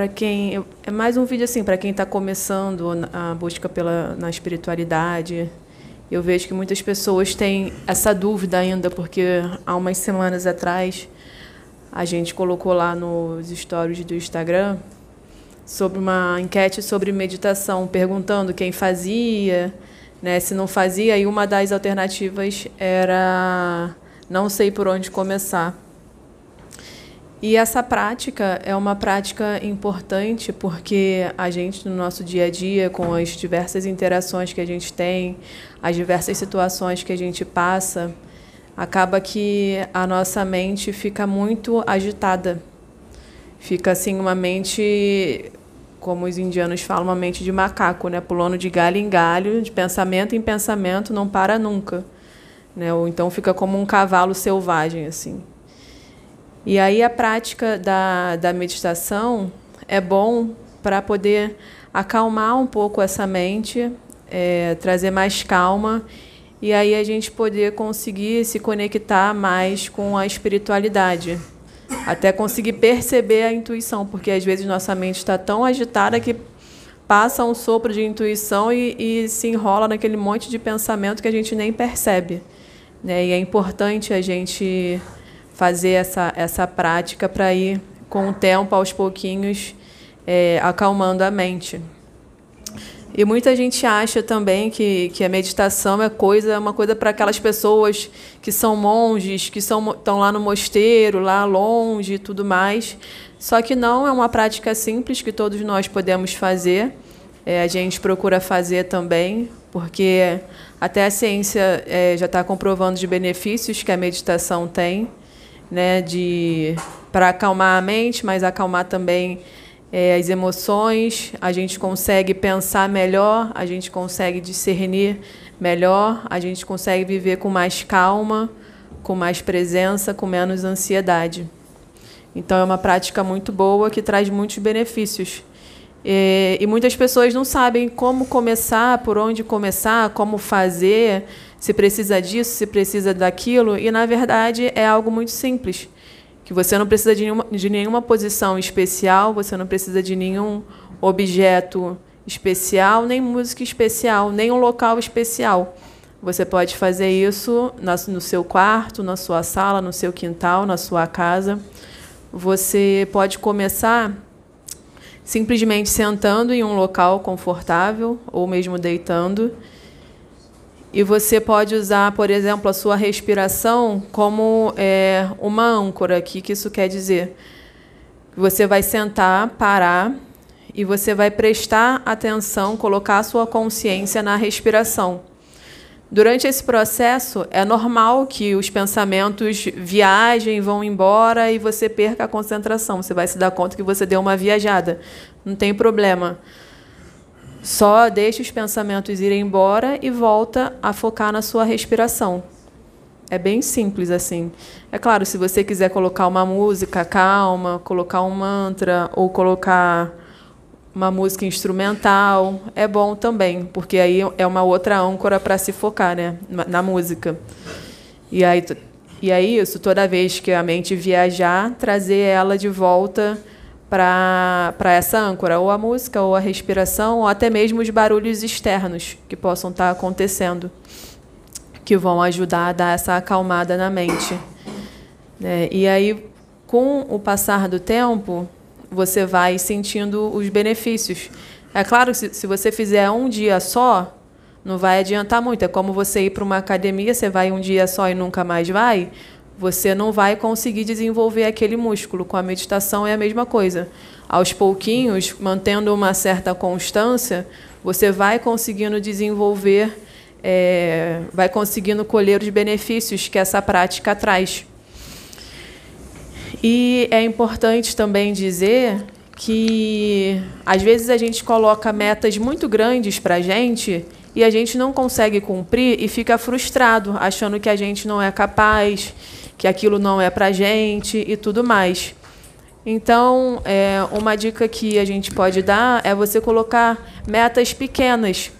para quem é mais um vídeo assim para quem está começando a busca pela na espiritualidade. Eu vejo que muitas pessoas têm essa dúvida ainda porque há umas semanas atrás a gente colocou lá nos stories do Instagram sobre uma enquete sobre meditação, perguntando quem fazia, né, se não fazia, e uma das alternativas era não sei por onde começar. E essa prática é uma prática importante porque a gente, no nosso dia a dia, com as diversas interações que a gente tem, as diversas situações que a gente passa, acaba que a nossa mente fica muito agitada. Fica assim uma mente, como os indianos falam, uma mente de macaco, né? pulando de galho em galho, de pensamento em pensamento, não para nunca. Né? Ou então fica como um cavalo selvagem assim. E aí a prática da, da meditação é bom para poder acalmar um pouco essa mente, é, trazer mais calma e aí a gente poder conseguir se conectar mais com a espiritualidade. Até conseguir perceber a intuição, porque às vezes nossa mente está tão agitada que passa um sopro de intuição e, e se enrola naquele monte de pensamento que a gente nem percebe. Né? E é importante a gente fazer essa, essa prática para ir, com o tempo, aos pouquinhos, é, acalmando a mente. E muita gente acha também que, que a meditação é coisa, uma coisa para aquelas pessoas que são monges, que são, estão lá no mosteiro, lá longe e tudo mais. Só que não é uma prática simples que todos nós podemos fazer. É, a gente procura fazer também, porque até a ciência é, já está comprovando os benefícios que a meditação tem né, de para acalmar a mente, mas acalmar também é, as emoções. A gente consegue pensar melhor, a gente consegue discernir melhor, a gente consegue viver com mais calma, com mais presença, com menos ansiedade. Então é uma prática muito boa que traz muitos benefícios. E, e muitas pessoas não sabem como começar, por onde começar, como fazer se precisa disso, se precisa daquilo, e na verdade é algo muito simples, que você não precisa de nenhuma, de nenhuma posição especial, você não precisa de nenhum objeto especial, nem música especial, nem um local especial. Você pode fazer isso no seu quarto, na sua sala, no seu quintal, na sua casa. Você pode começar simplesmente sentando em um local confortável ou mesmo deitando e você pode usar, por exemplo, a sua respiração como é, uma âncora. O que isso quer dizer? Você vai sentar, parar e você vai prestar atenção, colocar a sua consciência na respiração. Durante esse processo, é normal que os pensamentos viajem, vão embora e você perca a concentração. Você vai se dar conta que você deu uma viajada. Não tem problema. Só deixa os pensamentos irem embora e volta a focar na sua respiração. É bem simples assim. É claro, se você quiser colocar uma música calma, colocar um mantra ou colocar uma música instrumental, é bom também, porque aí é uma outra âncora para se focar, né, na música. E aí e é isso, toda vez que a mente viajar, trazer ela de volta para essa âncora, ou a música, ou a respiração, ou até mesmo os barulhos externos que possam estar acontecendo, que vão ajudar a dar essa acalmada na mente. É, e aí, com o passar do tempo, você vai sentindo os benefícios. É claro que se você fizer um dia só, não vai adiantar muito. É como você ir para uma academia, você vai um dia só e nunca mais vai você não vai conseguir desenvolver aquele músculo. Com a meditação é a mesma coisa. Aos pouquinhos, mantendo uma certa constância, você vai conseguindo desenvolver, é, vai conseguindo colher os benefícios que essa prática traz. E é importante também dizer que às vezes a gente coloca metas muito grandes para a gente e a gente não consegue cumprir e fica frustrado, achando que a gente não é capaz, que aquilo não é para gente e tudo mais. Então, é, uma dica que a gente pode dar é você colocar metas pequenas.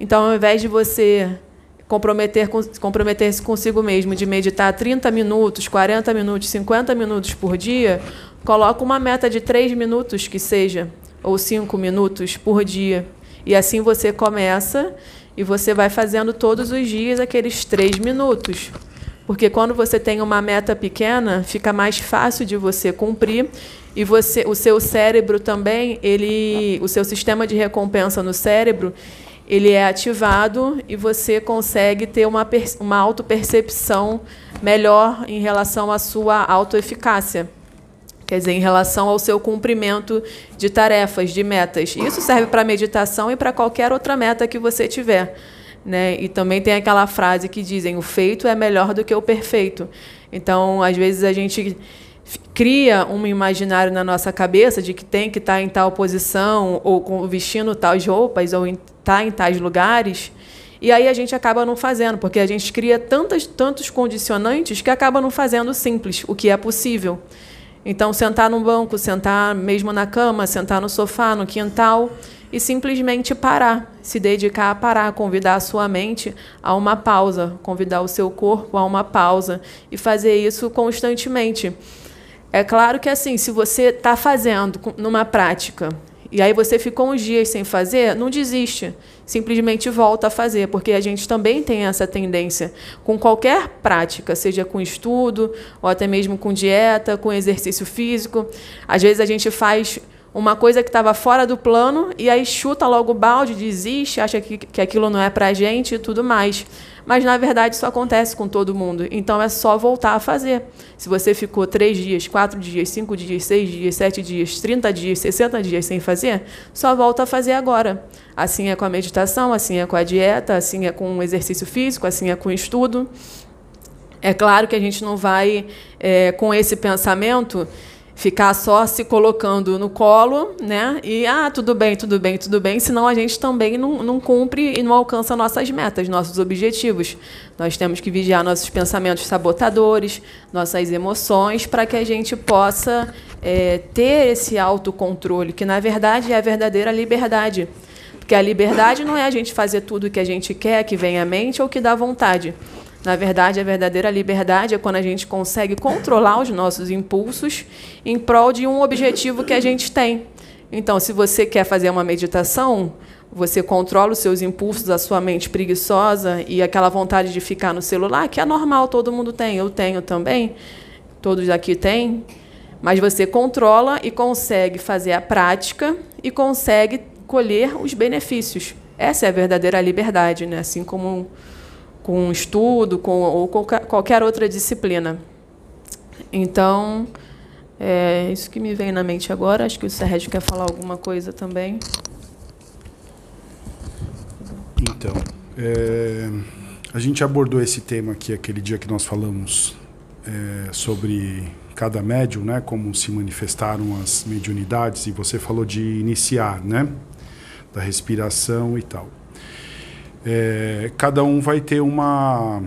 Então, ao invés de você comprometer comprometer-se consigo mesmo de meditar 30 minutos, 40 minutos, 50 minutos por dia, Coloca uma meta de três minutos que seja, ou cinco minutos por dia. E assim você começa e você vai fazendo todos os dias aqueles três minutos. Porque quando você tem uma meta pequena, fica mais fácil de você cumprir e você, o seu cérebro também, ele, o seu sistema de recompensa no cérebro, ele é ativado e você consegue ter uma, uma autopercepção melhor em relação à sua autoeficácia. Quer dizer, em relação ao seu cumprimento de tarefas, de metas. Isso serve para meditação e para qualquer outra meta que você tiver. Né? E também tem aquela frase que dizem: o feito é melhor do que o perfeito. Então, às vezes a gente cria um imaginário na nossa cabeça de que tem que estar em tal posição ou vestindo tais roupas ou estar tá em tais lugares. E aí a gente acaba não fazendo, porque a gente cria tantas, tantos condicionantes que acaba não fazendo simples, o que é possível. Então, sentar no banco, sentar mesmo na cama, sentar no sofá, no quintal e simplesmente parar, se dedicar a parar, convidar a sua mente a uma pausa, convidar o seu corpo a uma pausa e fazer isso constantemente. É claro que assim, se você está fazendo numa prática e aí você ficou uns dias sem fazer, não desiste. Simplesmente volta a fazer, porque a gente também tem essa tendência com qualquer prática, seja com estudo, ou até mesmo com dieta, com exercício físico. Às vezes a gente faz uma coisa que estava fora do plano e aí chuta logo o balde, desiste, acha que, que aquilo não é para a gente e tudo mais. Mas, na verdade, isso acontece com todo mundo. Então, é só voltar a fazer. Se você ficou três dias, quatro dias, cinco dias, seis dias, sete dias, trinta dias, sessenta dias sem fazer, só volta a fazer agora. Assim é com a meditação, assim é com a dieta, assim é com o exercício físico, assim é com o estudo. É claro que a gente não vai, é, com esse pensamento, ficar só se colocando no colo, né? E ah, tudo bem, tudo bem, tudo bem, senão a gente também não, não cumpre e não alcança nossas metas, nossos objetivos. Nós temos que vigiar nossos pensamentos sabotadores, nossas emoções, para que a gente possa é, ter esse autocontrole, que na verdade é a verdadeira liberdade. Porque a liberdade não é a gente fazer tudo o que a gente quer, que vem à mente ou que dá vontade. Na verdade, a verdadeira liberdade é quando a gente consegue controlar os nossos impulsos em prol de um objetivo que a gente tem. Então, se você quer fazer uma meditação, você controla os seus impulsos, a sua mente preguiçosa e aquela vontade de ficar no celular, que é normal, todo mundo tem, eu tenho também, todos aqui têm, mas você controla e consegue fazer a prática e consegue colher os benefícios. Essa é a verdadeira liberdade, né? assim como com estudo com, ou qualquer outra disciplina. Então, é isso que me vem na mente agora. Acho que o Sérgio quer falar alguma coisa também. Então, é, a gente abordou esse tema aqui aquele dia que nós falamos é, sobre cada médium, né, como se manifestaram as mediunidades, e você falou de iniciar, né, da respiração e tal é, cada um vai ter uma,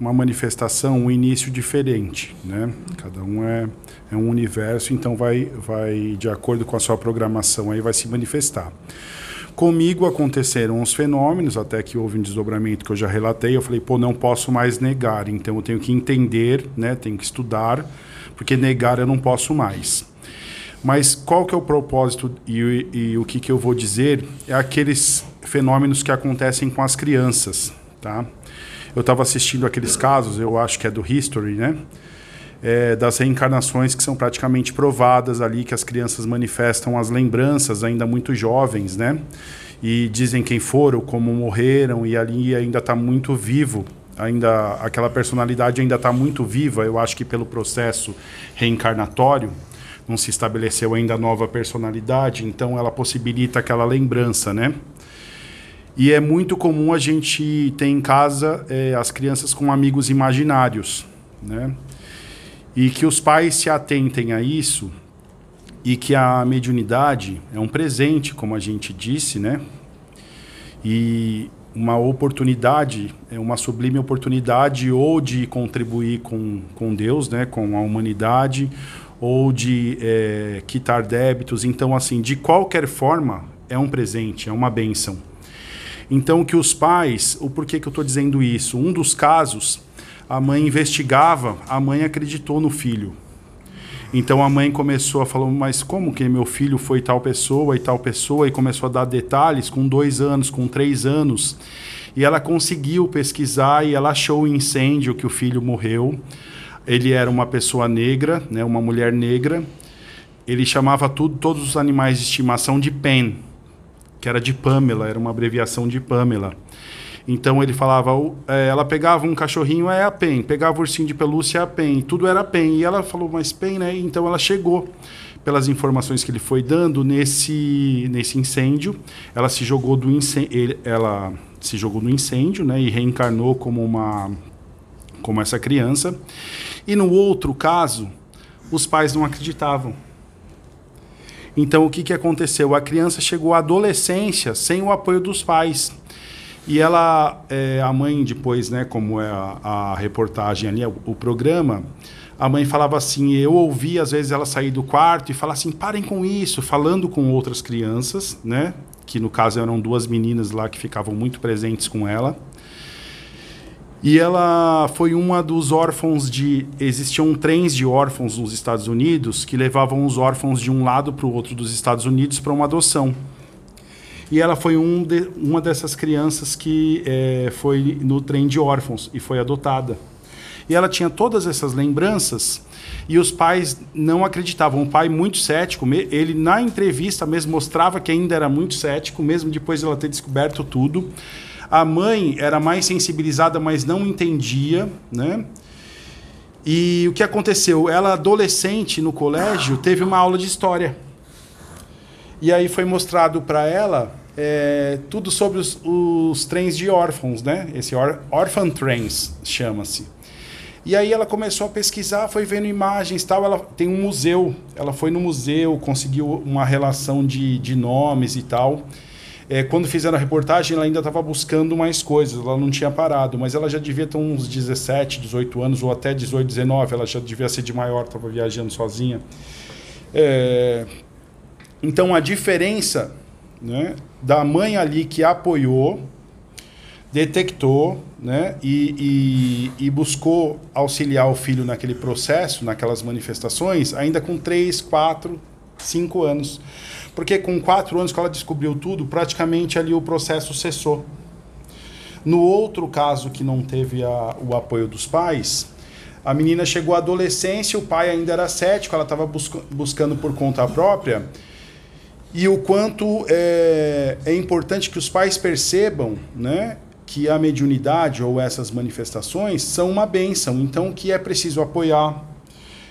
uma manifestação, um início diferente, né? Cada um é, é um universo, então vai, vai, de acordo com a sua programação, aí vai se manifestar. Comigo aconteceram os fenômenos, até que houve um desdobramento que eu já relatei. Eu falei, pô, não posso mais negar, então eu tenho que entender, né? Tenho que estudar, porque negar eu não posso mais. Mas qual que é o propósito e, e o que, que eu vou dizer é aqueles fenômenos que acontecem com as crianças, tá? Eu estava assistindo aqueles casos, eu acho que é do History, né? É, das reencarnações que são praticamente provadas ali, que as crianças manifestam as lembranças ainda muito jovens, né? E dizem quem foram, como morreram, e ali ainda está muito vivo, ainda aquela personalidade ainda está muito viva, eu acho que pelo processo reencarnatório, não se estabeleceu ainda a nova personalidade, então ela possibilita aquela lembrança, né? E é muito comum a gente ter em casa é, as crianças com amigos imaginários, né? E que os pais se atentem a isso e que a mediunidade é um presente, como a gente disse, né? E uma oportunidade, é uma sublime oportunidade ou de contribuir com, com Deus, né? Com a humanidade, ou de é, quitar débitos. Então, assim, de qualquer forma, é um presente, é uma bênção. Então, que os pais, o porquê que eu estou dizendo isso? Um dos casos, a mãe investigava, a mãe acreditou no filho. Então a mãe começou a falar, mas como que meu filho foi tal pessoa e tal pessoa? E começou a dar detalhes com dois anos, com três anos. E ela conseguiu pesquisar e ela achou o incêndio que o filho morreu. Ele era uma pessoa negra, né, uma mulher negra. Ele chamava tudo, todos os animais de estimação de Pen, que era de Pamela, era uma abreviação de Pamela. Então ele falava, é, ela pegava um cachorrinho, é a PEN, pegava o ursinho de pelúcia, é a PEN, tudo era PEN. E ela falou, mas PEN, né? Então ela chegou, pelas informações que ele foi dando, nesse, nesse incêndio. Ela se jogou do incêndio, ela se jogou no incêndio, né? E reencarnou como uma como essa criança. E no outro caso, os pais não acreditavam. Então o que, que aconteceu? A criança chegou à adolescência sem o apoio dos pais. E ela, é, a mãe depois, né, como é a, a reportagem ali, o, o, programa, a mãe falava assim, eu ouvi às vezes ela sair do quarto e falar assim, parem com isso, falando com outras crianças, né, que no caso eram duas meninas lá que ficavam muito presentes com ela. E ela foi uma dos órfãos de. Existiam trens de órfãos nos Estados Unidos que levavam os órfãos de um lado para o outro dos Estados Unidos para uma adoção. E ela foi um de, uma dessas crianças que é, foi no trem de órfãos e foi adotada. E ela tinha todas essas lembranças e os pais não acreditavam. O pai muito cético, ele na entrevista mesmo mostrava que ainda era muito cético, mesmo depois de ela ter descoberto tudo. A mãe era mais sensibilizada, mas não entendia, né? E o que aconteceu? Ela adolescente no colégio teve uma aula de história. E aí foi mostrado para ela é, tudo sobre os, os, trens de órfãos, né? Esse or, Orphan Trains chama-se. E aí ela começou a pesquisar, foi vendo imagens tal. Ela tem um museu, ela foi no museu, conseguiu uma relação de, de nomes e tal. É, quando fizeram a reportagem, ela ainda estava buscando mais coisas, ela não tinha parado, mas ela já devia ter uns 17, 18 anos, ou até 18, 19, ela já devia ser de maior, estava viajando sozinha. É, então a diferença né, da mãe ali que apoiou, detectou né, e, e, e, buscou auxiliar o filho naquele processo, naquelas manifestações, ainda com 3, 4, 5 anos. Porque com 4 anos que ela descobriu tudo, praticamente ali o processo cessou. No outro caso que não teve a, o apoio dos pais, a menina chegou à adolescência, o pai ainda era cético, ela estava busca, buscando por conta própria e o quanto é, é importante que os pais percebam né, que a mediunidade ou essas manifestações são uma bênção, então que é preciso apoiar,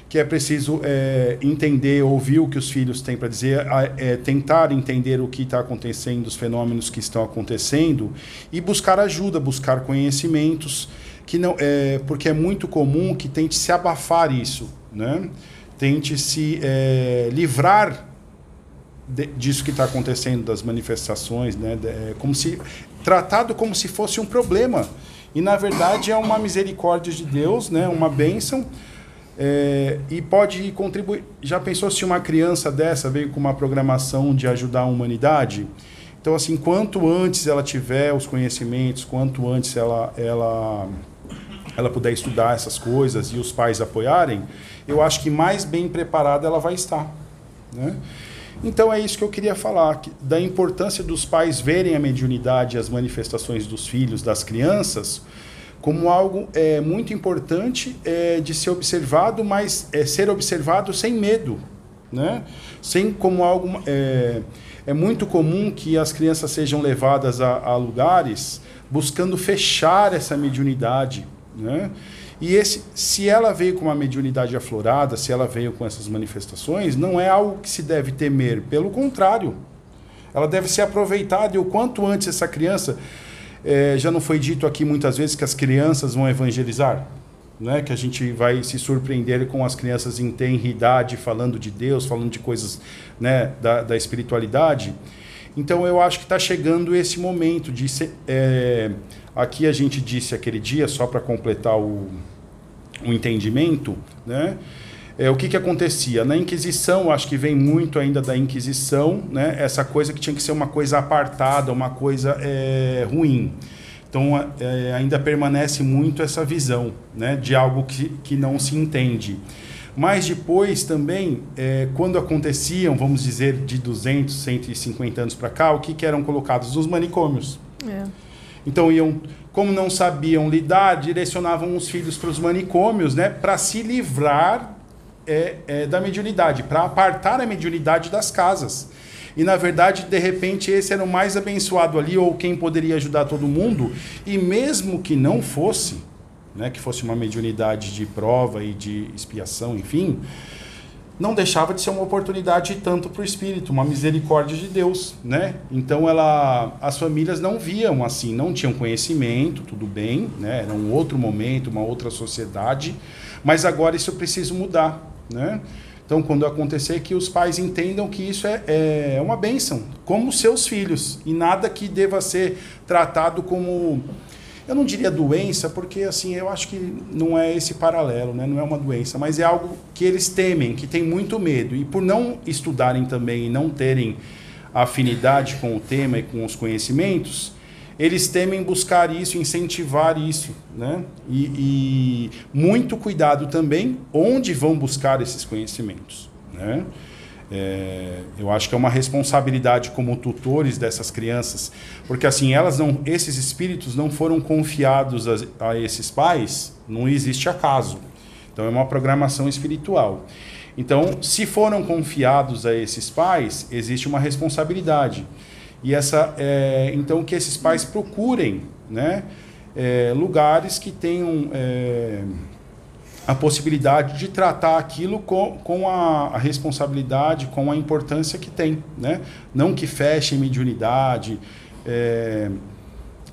que é preciso é, entender, ouvir o que os filhos têm para dizer, é, tentar entender o que está acontecendo, os fenômenos que estão acontecendo e buscar ajuda, buscar conhecimentos, que não é porque é muito comum que tente se abafar isso, né? tente se é, livrar de, disso que está acontecendo, das manifestações, né? De, é, como se tratado como se fosse um problema e na verdade é uma misericórdia de Deus, né? Uma bênção é, e pode contribuir. Já pensou se uma criança dessa veio com uma programação de ajudar a humanidade? Então assim, quanto antes ela tiver os conhecimentos, quanto antes ela ela ela puder estudar essas coisas e os pais apoiarem, eu acho que mais bem preparada ela vai estar, né? Então é isso que eu queria falar, que, da importância dos pais verem a mediunidade, as manifestações dos filhos, das crianças, como algo é, muito importante é, de ser observado, mas é, ser observado sem medo, né? Sem como algo é, é muito comum que as crianças sejam levadas a, a lugares buscando fechar essa mediunidade, né? E esse, se ela veio com uma mediunidade aflorada, se ela veio com essas manifestações, não é algo que se deve temer. Pelo contrário, ela deve ser aproveitada e o quanto antes essa criança. É, já não foi dito aqui muitas vezes que as crianças vão evangelizar? Né? Que a gente vai se surpreender com as crianças em tenridade falando de Deus, falando de coisas né, da, da espiritualidade. Então eu acho que está chegando esse momento de. É, aqui a gente disse aquele dia, só para completar o, o entendimento, né? É, o que, que acontecia? Na Inquisição, acho que vem muito ainda da Inquisição, né? essa coisa que tinha que ser uma coisa apartada, uma coisa é, ruim. Então é, ainda permanece muito essa visão né, de algo que, que não se entende. Mas depois também, é, quando aconteciam, vamos dizer, de 200, 150 anos para cá, o que, que eram colocados nos manicômios. É. Então iam, como não sabiam lidar, direcionavam os filhos para os manicômios, né, para se livrar é, é, da mediunidade, para apartar a mediunidade das casas. E na verdade, de repente, esse era o mais abençoado ali, ou quem poderia ajudar todo mundo. E mesmo que não fosse, né, que fosse uma mediunidade de prova e de expiação, enfim, não deixava de ser uma oportunidade tanto para o espírito, uma misericórdia de Deus, né? Então ela, as famílias não viam assim, não tinham conhecimento, tudo bem, né? Era um outro momento, uma outra sociedade, mas agora isso precisa mudar, né? Então, quando acontecer, que os pais entendam que isso é, é uma bênção, como seus filhos, e nada que deva ser tratado como eu não diria doença, porque assim, eu acho que não é esse paralelo, né? não é uma doença, mas é algo que eles temem, que têm muito medo. E por não estudarem também e não terem afinidade com o tema e com os conhecimentos, eles temem buscar isso, incentivar isso. Né? E, e muito cuidado também onde vão buscar esses conhecimentos. Né? É, eu acho que é uma responsabilidade como tutores dessas crianças, porque assim elas não, esses espíritos não foram confiados a, a esses pais, não existe acaso. Então é uma programação espiritual. Então, se foram confiados a esses pais, existe uma responsabilidade. E essa, é, então que esses pais procurem, né, é, lugares que tenham é, a possibilidade de tratar aquilo com, com a, a, responsabilidade, com a importância que tem. Né? Não que fechem mediunidade, é,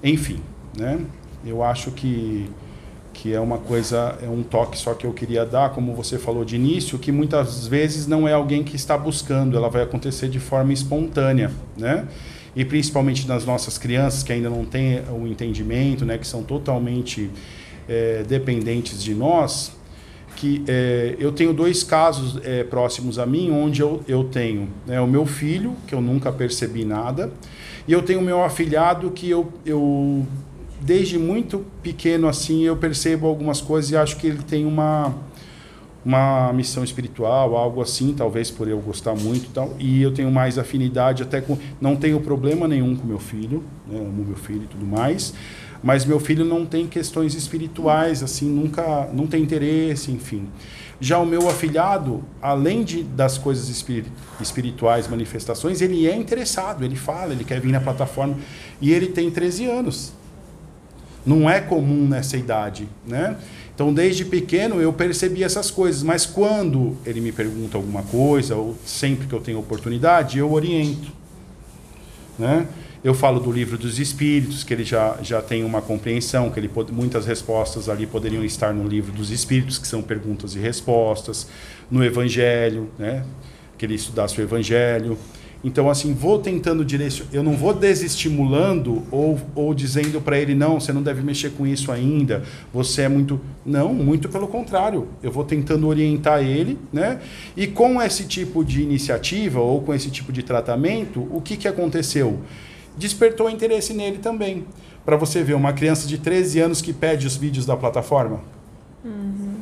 enfim. Né? Eu acho que, que é uma coisa, é um toque só que eu queria dar, como você falou de início, que muitas vezes não é alguém que está buscando, ela vai acontecer de forma espontânea. Né? E principalmente nas nossas crianças que ainda não têm o entendimento, né? que são totalmente é, dependentes de nós, que é, eu tenho dois casos é, próximos a mim, onde eu, eu tenho né, o meu filho, que eu nunca percebi nada, e eu tenho o meu afilhado, que eu, eu desde muito pequeno assim, eu percebo algumas coisas e acho que ele tem uma, uma missão espiritual, algo assim, talvez por eu gostar muito e tal, e eu tenho mais afinidade até com... Não tenho problema nenhum com meu filho, né, amo meu filho e tudo mais, mas meu filho não tem questões espirituais, assim, nunca, não tem interesse, enfim. Já o meu afilhado, além de, das coisas espirituais, manifestações, ele é interessado, ele fala, ele quer vir na plataforma, e ele tem 13 anos. Não é comum nessa idade, né? Então, desde pequeno eu percebi essas coisas, mas quando ele me pergunta alguma coisa, ou sempre que eu tenho oportunidade, eu oriento, né? Eu falo do livro dos Espíritos, que ele já, já tem uma compreensão, que ele muitas respostas ali poderiam estar no livro dos Espíritos, que são perguntas e respostas, no Evangelho, né? que ele estudasse o Evangelho. Então, assim, vou tentando direcionar. Eu não vou desestimulando ou, ou dizendo para ele, não, você não deve mexer com isso ainda, você é muito. Não, muito pelo contrário. Eu vou tentando orientar ele, né? E com esse tipo de iniciativa ou com esse tipo de tratamento, o que, que aconteceu? despertou interesse nele também. Para você ver, uma criança de 13 anos que pede os vídeos da plataforma. Uhum.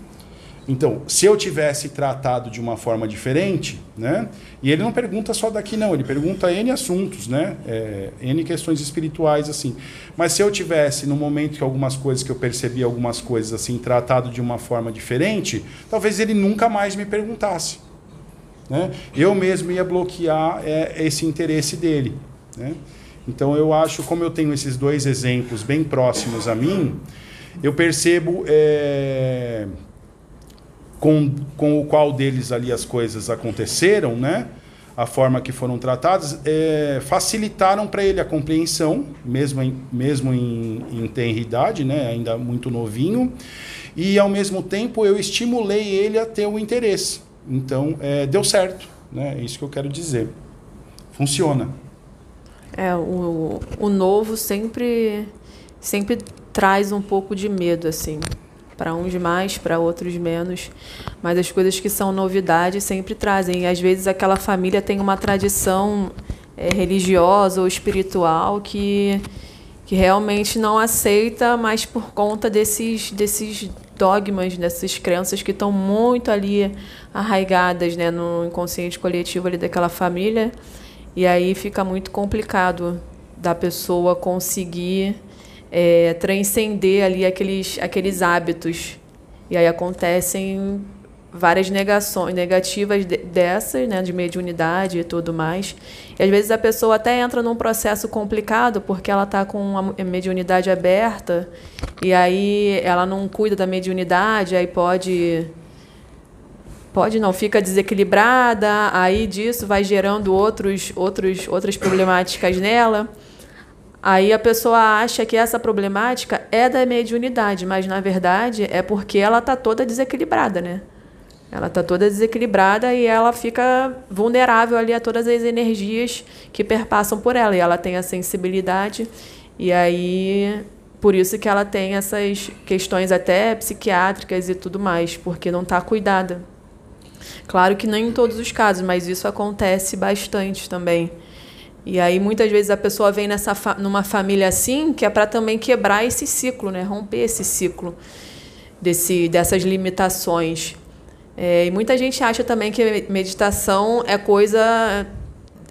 Então, se eu tivesse tratado de uma forma diferente, né? E ele não pergunta só daqui, não, ele pergunta N assuntos, né? É, N questões espirituais, assim. Mas se eu tivesse, no momento que algumas coisas que eu percebi, algumas coisas assim, tratado de uma forma diferente, talvez ele nunca mais me perguntasse. Né? Eu mesmo ia bloquear é, esse interesse dele. Né? Então eu acho, como eu tenho esses dois exemplos bem próximos a mim, eu percebo é, com, com o qual deles ali as coisas aconteceram, né? a forma que foram tratadas, é, facilitaram para ele a compreensão, mesmo em, mesmo em, em tenridade, né? ainda muito novinho, e ao mesmo tempo eu estimulei ele a ter o interesse. Então, é, deu certo, né? é isso que eu quero dizer. Funciona. É, o, o novo sempre, sempre traz um pouco de medo, assim. Para uns mais, para outros menos. Mas as coisas que são novidade sempre trazem. E às vezes aquela família tem uma tradição é, religiosa ou espiritual que, que que realmente não aceita, mas por conta desses, desses dogmas, dessas crenças que estão muito ali arraigadas né, no inconsciente coletivo ali daquela família. E aí fica muito complicado da pessoa conseguir é, transcender ali aqueles, aqueles hábitos. E aí acontecem várias negações negativas de, dessas, né, de mediunidade e tudo mais. E às vezes a pessoa até entra num processo complicado porque ela está com a mediunidade aberta e aí ela não cuida da mediunidade, aí pode pode não fica desequilibrada, aí disso vai gerando outros outros outras problemáticas nela. Aí a pessoa acha que essa problemática é da mediunidade, mas na verdade é porque ela está toda desequilibrada, né? Ela está toda desequilibrada e ela fica vulnerável ali a todas as energias que perpassam por ela. E ela tem a sensibilidade e aí por isso que ela tem essas questões até psiquiátricas e tudo mais, porque não está cuidada. Claro que nem em todos os casos, mas isso acontece bastante também. E aí muitas vezes a pessoa vem nessa fa numa família assim, que é para também quebrar esse ciclo, né? Romper esse ciclo desse dessas limitações. É, e muita gente acha também que meditação é coisa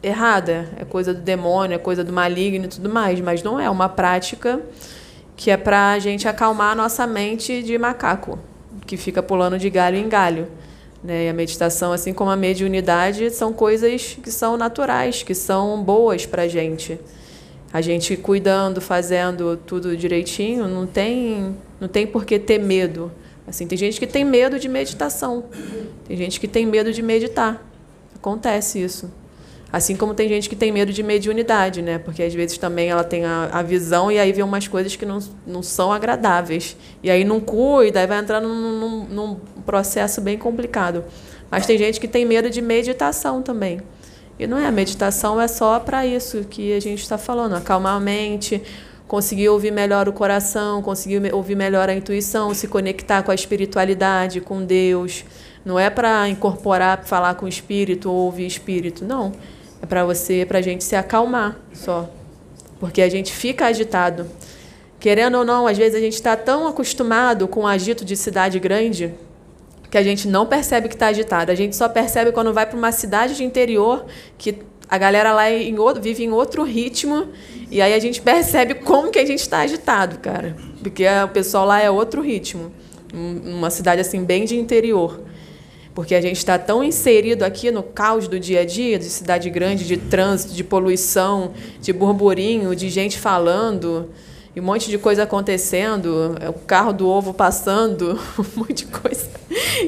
errada, é coisa do demônio, é coisa do maligno e tudo mais, mas não é uma prática que é para a gente acalmar a nossa mente de macaco, que fica pulando de galho em galho. Né? E a meditação, assim como a mediunidade, são coisas que são naturais, que são boas para a gente. A gente cuidando, fazendo tudo direitinho, não tem, não tem por que ter medo. Assim, tem gente que tem medo de meditação. Tem gente que tem medo de meditar. Acontece isso. Assim como tem gente que tem medo de mediunidade, né? Porque às vezes também ela tem a, a visão e aí vê umas coisas que não, não são agradáveis. E aí não cuida, aí vai entrar num, num, num processo bem complicado. Mas tem gente que tem medo de meditação também. E não é, a meditação é só para isso que a gente está falando, acalmar a mente, conseguir ouvir melhor o coração, conseguir ouvir melhor a intuição, se conectar com a espiritualidade, com Deus. Não é para incorporar, falar com o espírito ou ouvir espírito, não. É para você, para a gente se acalmar só. Porque a gente fica agitado. Querendo ou não, às vezes a gente está tão acostumado com o agito de cidade grande que a gente não percebe que está agitado. A gente só percebe quando vai para uma cidade de interior que a galera lá em outro, vive em outro ritmo e aí a gente percebe como que a gente está agitado, cara. Porque o pessoal lá é outro ritmo. Uma cidade assim bem de interior. Porque a gente está tão inserido aqui no caos do dia a dia, de cidade grande, de trânsito, de poluição, de burburinho, de gente falando, e um monte de coisa acontecendo, é o carro do ovo passando, um monte de coisa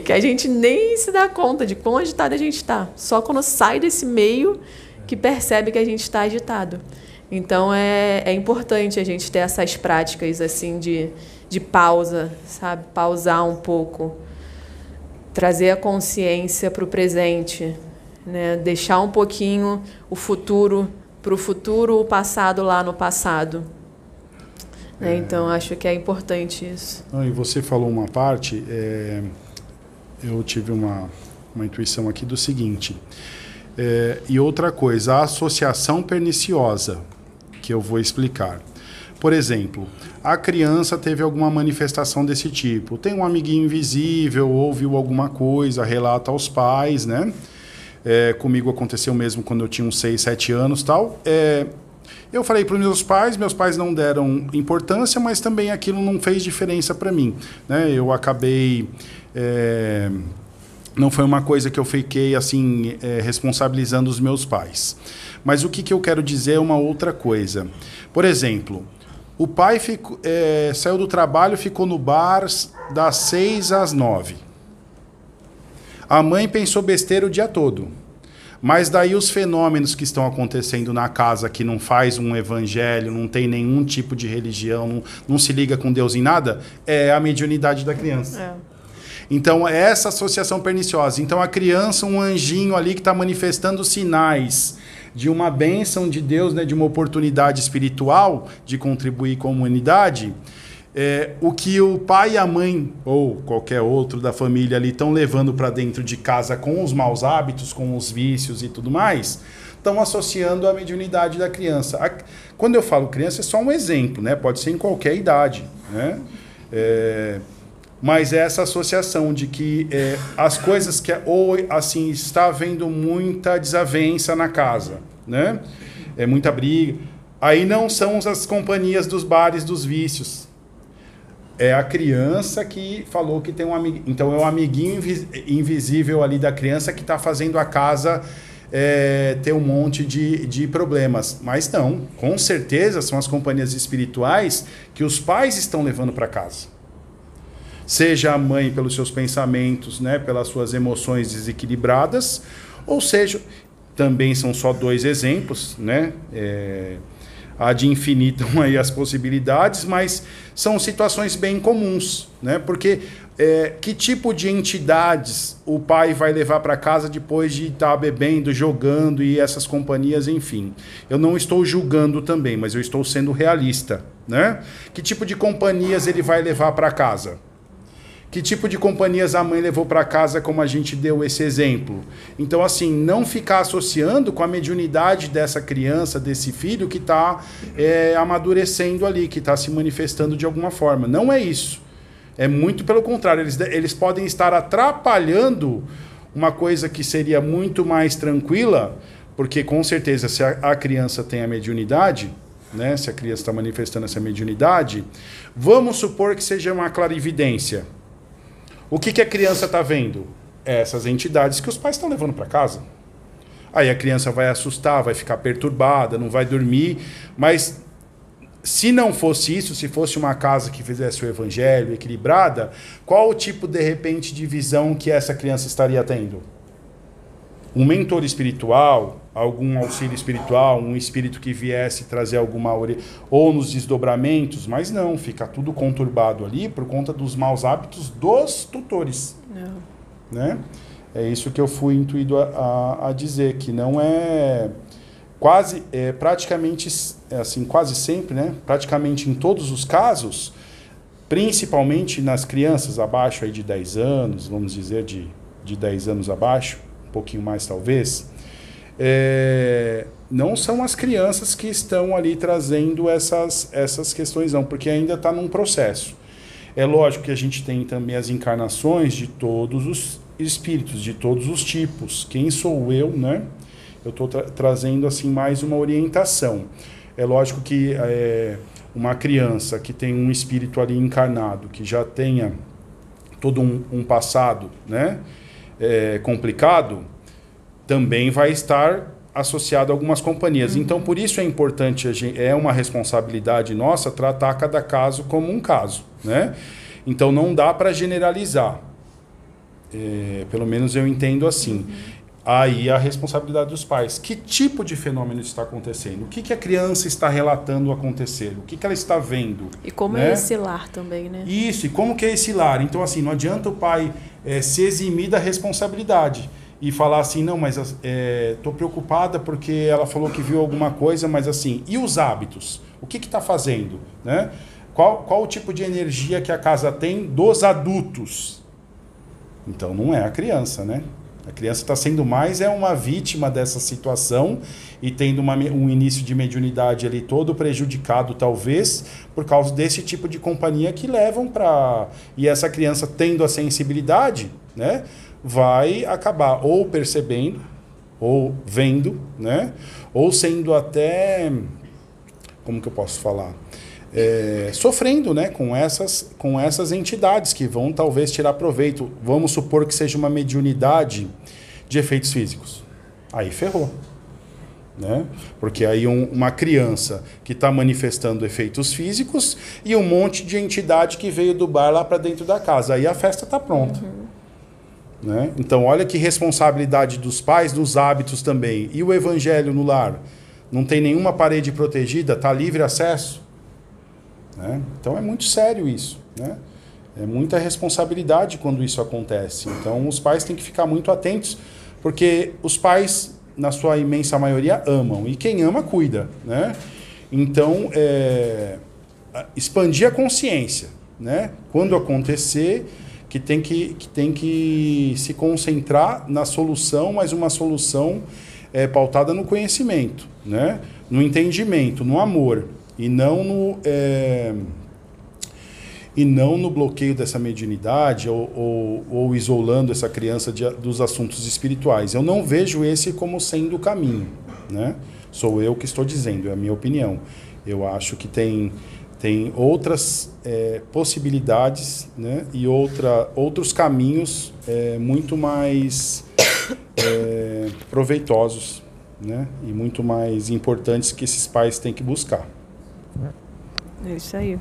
que a gente nem se dá conta de quão agitado a gente está. Só quando sai desse meio que percebe que a gente está agitado. Então é, é importante a gente ter essas práticas assim de, de pausa, sabe? Pausar um pouco, trazer a consciência para o presente, né? deixar um pouquinho o futuro para o futuro, o passado lá no passado. Né? É. Então acho que é importante isso. e você falou uma parte, é, eu tive uma, uma intuição aqui do seguinte. É, e outra coisa, a associação perniciosa que eu vou explicar. Por exemplo, a criança teve alguma manifestação desse tipo. Tem um amiguinho invisível, ouviu alguma coisa, relata aos pais, né? É, comigo aconteceu mesmo quando eu tinha uns 6, 7 anos tal. É, eu falei para os meus pais, meus pais não deram importância, mas também aquilo não fez diferença para mim. Né? Eu acabei. É, não foi uma coisa que eu fiquei assim é, responsabilizando os meus pais. Mas o que, que eu quero dizer é uma outra coisa. Por exemplo, o pai fico, é, saiu do trabalho, ficou no bar das seis às nove. A mãe pensou besteira o dia todo. Mas daí os fenômenos que estão acontecendo na casa que não faz um evangelho, não tem nenhum tipo de religião, não, não se liga com Deus em nada, é a mediunidade da criança. É. Então, é essa associação perniciosa. Então, a criança, um anjinho ali que está manifestando sinais de uma bênção de Deus, né, de uma oportunidade espiritual de contribuir com a humanidade, é, o que o pai e a mãe, ou qualquer outro da família ali, estão levando para dentro de casa com os maus hábitos, com os vícios e tudo mais, estão associando à mediunidade da criança. A, quando eu falo criança, é só um exemplo, né? pode ser em qualquer idade. Né? É, mas é essa associação de que é, as coisas que ou assim está havendo muita desavença na casa, né? É muita briga. Aí não são as companhias dos bares dos vícios, é a criança que falou que tem um amigo. Então é o amiguinho invisível ali da criança que está fazendo a casa é, ter um monte de, de problemas. Mas não, com certeza são as companhias espirituais que os pais estão levando para casa. Seja a mãe pelos seus pensamentos, né, pelas suas emoções desequilibradas, ou seja, também são só dois exemplos, né? É, há de infinito aí as possibilidades, mas são situações bem comuns, né? Porque é, que tipo de entidades o pai vai levar para casa depois de estar tá bebendo, jogando e essas companhias, enfim. Eu não estou julgando também, mas eu estou sendo realista, né? Que tipo de companhias ele vai levar para casa? Que tipo de companhias a mãe levou para casa, como a gente deu esse exemplo? Então, assim, não ficar associando com a mediunidade dessa criança, desse filho que está é, amadurecendo ali, que está se manifestando de alguma forma. Não é isso. É muito pelo contrário. Eles, eles podem estar atrapalhando uma coisa que seria muito mais tranquila, porque com certeza, se a, a criança tem a mediunidade, né, se a criança está manifestando essa mediunidade, vamos supor que seja uma clarividência. O que, que a criança está vendo? É essas entidades que os pais estão levando para casa. Aí a criança vai assustar, vai ficar perturbada, não vai dormir. Mas se não fosse isso, se fosse uma casa que fizesse o evangelho equilibrada, qual o tipo, de repente, de visão que essa criança estaria tendo? Um mentor espiritual, algum auxílio espiritual, um espírito que viesse trazer alguma ou nos desdobramentos, mas não, fica tudo conturbado ali por conta dos maus hábitos dos tutores. Não. Né? É isso que eu fui intuído a, a, a dizer, que não é quase, é, praticamente, é assim, quase sempre, né? praticamente em todos os casos, principalmente nas crianças abaixo aí de 10 anos, vamos dizer de, de 10 anos abaixo, pouquinho mais talvez, é, não são as crianças que estão ali trazendo essas, essas questões, não, porque ainda está num processo. É lógico que a gente tem também as encarnações de todos os espíritos, de todos os tipos. Quem sou eu, né? Eu estou tra trazendo assim mais uma orientação. É lógico que é, uma criança que tem um espírito ali encarnado, que já tenha todo um, um passado, né? É, complicado, também vai estar associado a algumas companhias. Uhum. Então, por isso é importante, é uma responsabilidade nossa tratar cada caso como um caso. Né? Então, não dá para generalizar. É, pelo menos eu entendo assim. Uhum. Aí a responsabilidade dos pais. Que tipo de fenômeno está acontecendo? O que, que a criança está relatando acontecer? O que, que ela está vendo? E como é né? é esse lar também, né? Isso, e como que é esse lar? Então, assim, não adianta o pai é, se eximir da responsabilidade e falar assim, não, mas estou é, preocupada porque ela falou que viu alguma coisa, mas assim, e os hábitos? O que está fazendo? Né? Qual, qual o tipo de energia que a casa tem dos adultos? Então não é a criança, né? A criança está sendo mais é uma vítima dessa situação e tendo uma, um início de mediunidade ali todo prejudicado, talvez, por causa desse tipo de companhia que levam para. E essa criança tendo a sensibilidade, né? vai acabar ou percebendo, ou vendo, né? ou sendo até. Como que eu posso falar? É, sofrendo né, com, essas, com essas entidades que vão talvez tirar proveito. Vamos supor que seja uma mediunidade de efeitos físicos. Aí ferrou. Né? Porque aí um, uma criança que está manifestando efeitos físicos e um monte de entidade que veio do bar lá para dentro da casa. Aí a festa está pronta. Uhum. Né? Então, olha que responsabilidade dos pais dos hábitos também. E o evangelho no lar? Não tem nenhuma parede protegida, está livre acesso? Né? Então, é muito sério isso. Né? É muita responsabilidade quando isso acontece. Então, os pais têm que ficar muito atentos, porque os pais, na sua imensa maioria, amam. E quem ama, cuida. Né? Então, é expandir a consciência, né? Quando acontecer, que tem que, que tem que se concentrar na solução, mas uma solução é, pautada no conhecimento, né? No entendimento, no amor e não no é, e não no bloqueio dessa mediunidade ou, ou, ou isolando essa criança de, dos assuntos espirituais. Eu não vejo esse como sendo o caminho, né? Sou eu que estou dizendo, é a minha opinião. Eu acho que tem tem outras é, possibilidades né, e outra, outros caminhos é, muito mais é, proveitosos né, e muito mais importantes que esses pais têm que buscar. É isso aí.